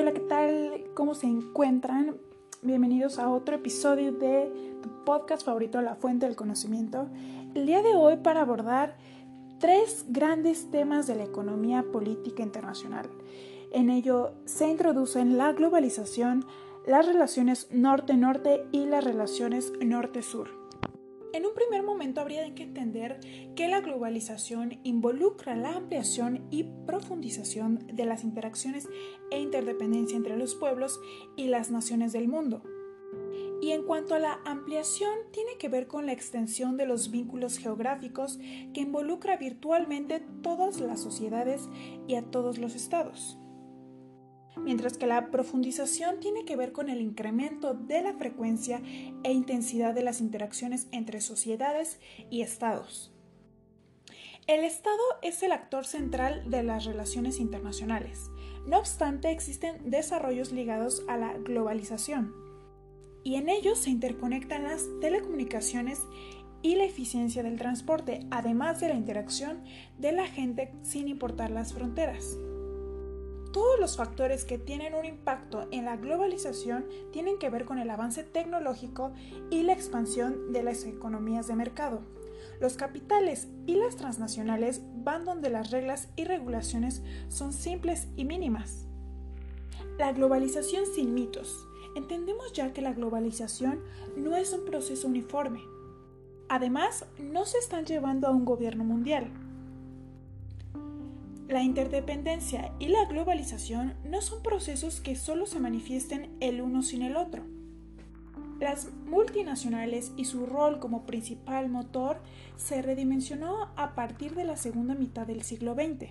hola, ¿qué tal? ¿Cómo se encuentran? Bienvenidos a otro episodio de tu podcast favorito, La Fuente del Conocimiento. El día de hoy para abordar tres grandes temas de la economía política internacional. En ello se introducen la globalización, las relaciones norte-norte y las relaciones norte-sur. En un primer momento habría que entender que la globalización involucra la ampliación y profundización de las interacciones e interdependencia entre los pueblos y las naciones del mundo. Y en cuanto a la ampliación, tiene que ver con la extensión de los vínculos geográficos que involucra virtualmente todas las sociedades y a todos los estados mientras que la profundización tiene que ver con el incremento de la frecuencia e intensidad de las interacciones entre sociedades y estados. El Estado es el actor central de las relaciones internacionales. No obstante, existen desarrollos ligados a la globalización, y en ellos se interconectan las telecomunicaciones y la eficiencia del transporte, además de la interacción de la gente sin importar las fronteras. Todos los factores que tienen un impacto en la globalización tienen que ver con el avance tecnológico y la expansión de las economías de mercado. Los capitales y las transnacionales van donde las reglas y regulaciones son simples y mínimas. La globalización sin mitos. Entendemos ya que la globalización no es un proceso uniforme. Además, no se están llevando a un gobierno mundial. La interdependencia y la globalización no son procesos que solo se manifiesten el uno sin el otro. Las multinacionales y su rol como principal motor se redimensionó a partir de la segunda mitad del siglo XX.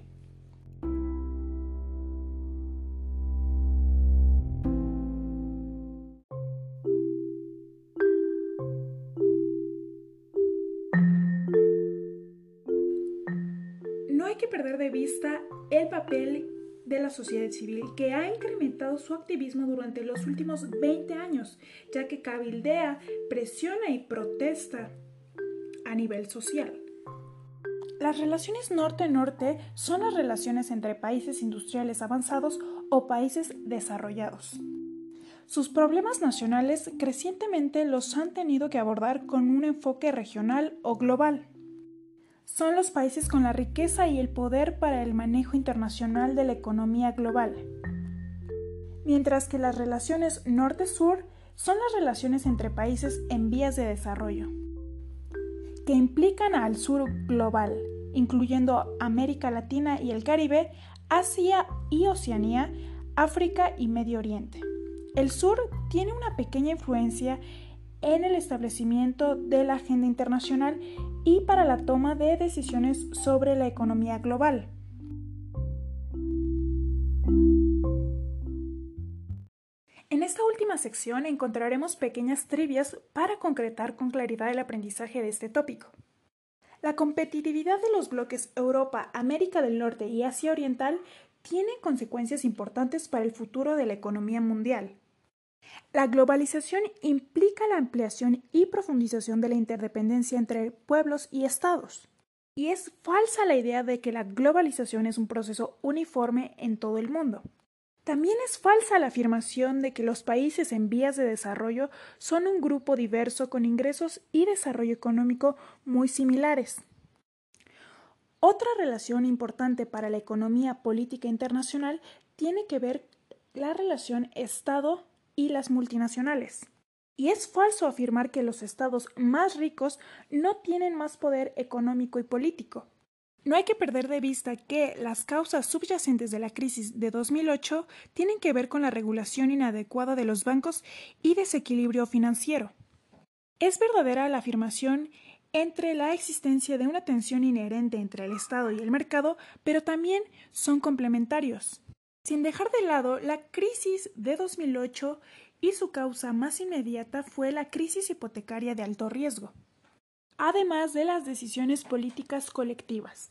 Perder de vista el papel de la sociedad civil que ha incrementado su activismo durante los últimos 20 años, ya que cabildea, presiona y protesta a nivel social. Las relaciones norte-norte son las relaciones entre países industriales avanzados o países desarrollados. Sus problemas nacionales crecientemente los han tenido que abordar con un enfoque regional o global son los países con la riqueza y el poder para el manejo internacional de la economía global. Mientras que las relaciones norte-sur son las relaciones entre países en vías de desarrollo, que implican al sur global, incluyendo América Latina y el Caribe, Asia y Oceanía, África y Medio Oriente. El sur tiene una pequeña influencia en el establecimiento de la agenda internacional y para la toma de decisiones sobre la economía global. En esta última sección encontraremos pequeñas trivias para concretar con claridad el aprendizaje de este tópico. La competitividad de los bloques Europa, América del Norte y Asia Oriental tiene consecuencias importantes para el futuro de la economía mundial. La globalización implica la ampliación y profundización de la interdependencia entre pueblos y estados. Y es falsa la idea de que la globalización es un proceso uniforme en todo el mundo. También es falsa la afirmación de que los países en vías de desarrollo son un grupo diverso con ingresos y desarrollo económico muy similares. Otra relación importante para la economía política internacional tiene que ver la relación Estado y las multinacionales. Y es falso afirmar que los estados más ricos no tienen más poder económico y político. No hay que perder de vista que las causas subyacentes de la crisis de 2008 tienen que ver con la regulación inadecuada de los bancos y desequilibrio financiero. Es verdadera la afirmación entre la existencia de una tensión inherente entre el Estado y el mercado, pero también son complementarios sin dejar de lado la crisis de 2008 y su causa más inmediata fue la crisis hipotecaria de alto riesgo, además de las decisiones políticas colectivas.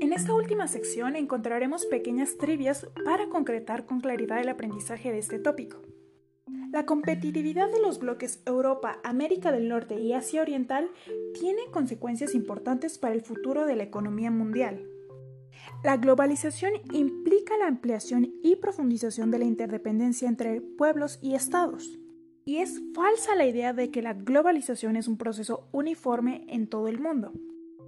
En esta última sección encontraremos pequeñas trivias para concretar con claridad el aprendizaje de este tópico. La competitividad de los bloques Europa, América del Norte y Asia Oriental tiene consecuencias importantes para el futuro de la economía mundial. La globalización implica la ampliación y profundización de la interdependencia entre pueblos y estados. Y es falsa la idea de que la globalización es un proceso uniforme en todo el mundo.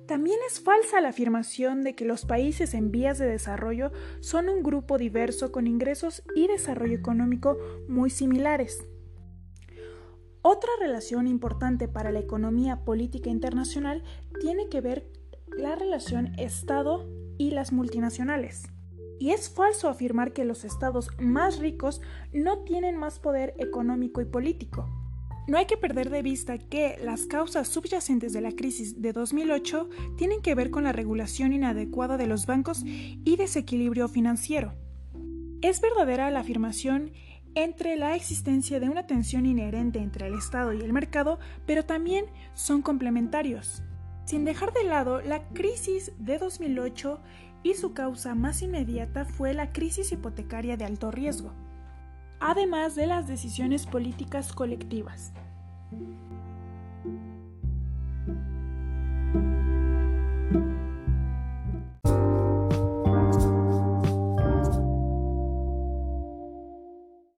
También es falsa la afirmación de que los países en vías de desarrollo son un grupo diverso con ingresos y desarrollo económico muy similares. Otra relación importante para la economía política internacional tiene que ver la relación Estado y las multinacionales. Y es falso afirmar que los estados más ricos no tienen más poder económico y político. No hay que perder de vista que las causas subyacentes de la crisis de 2008 tienen que ver con la regulación inadecuada de los bancos y desequilibrio financiero. Es verdadera la afirmación entre la existencia de una tensión inherente entre el Estado y el mercado, pero también son complementarios. Sin dejar de lado la crisis de 2008 y su causa más inmediata fue la crisis hipotecaria de alto riesgo además de las decisiones políticas colectivas.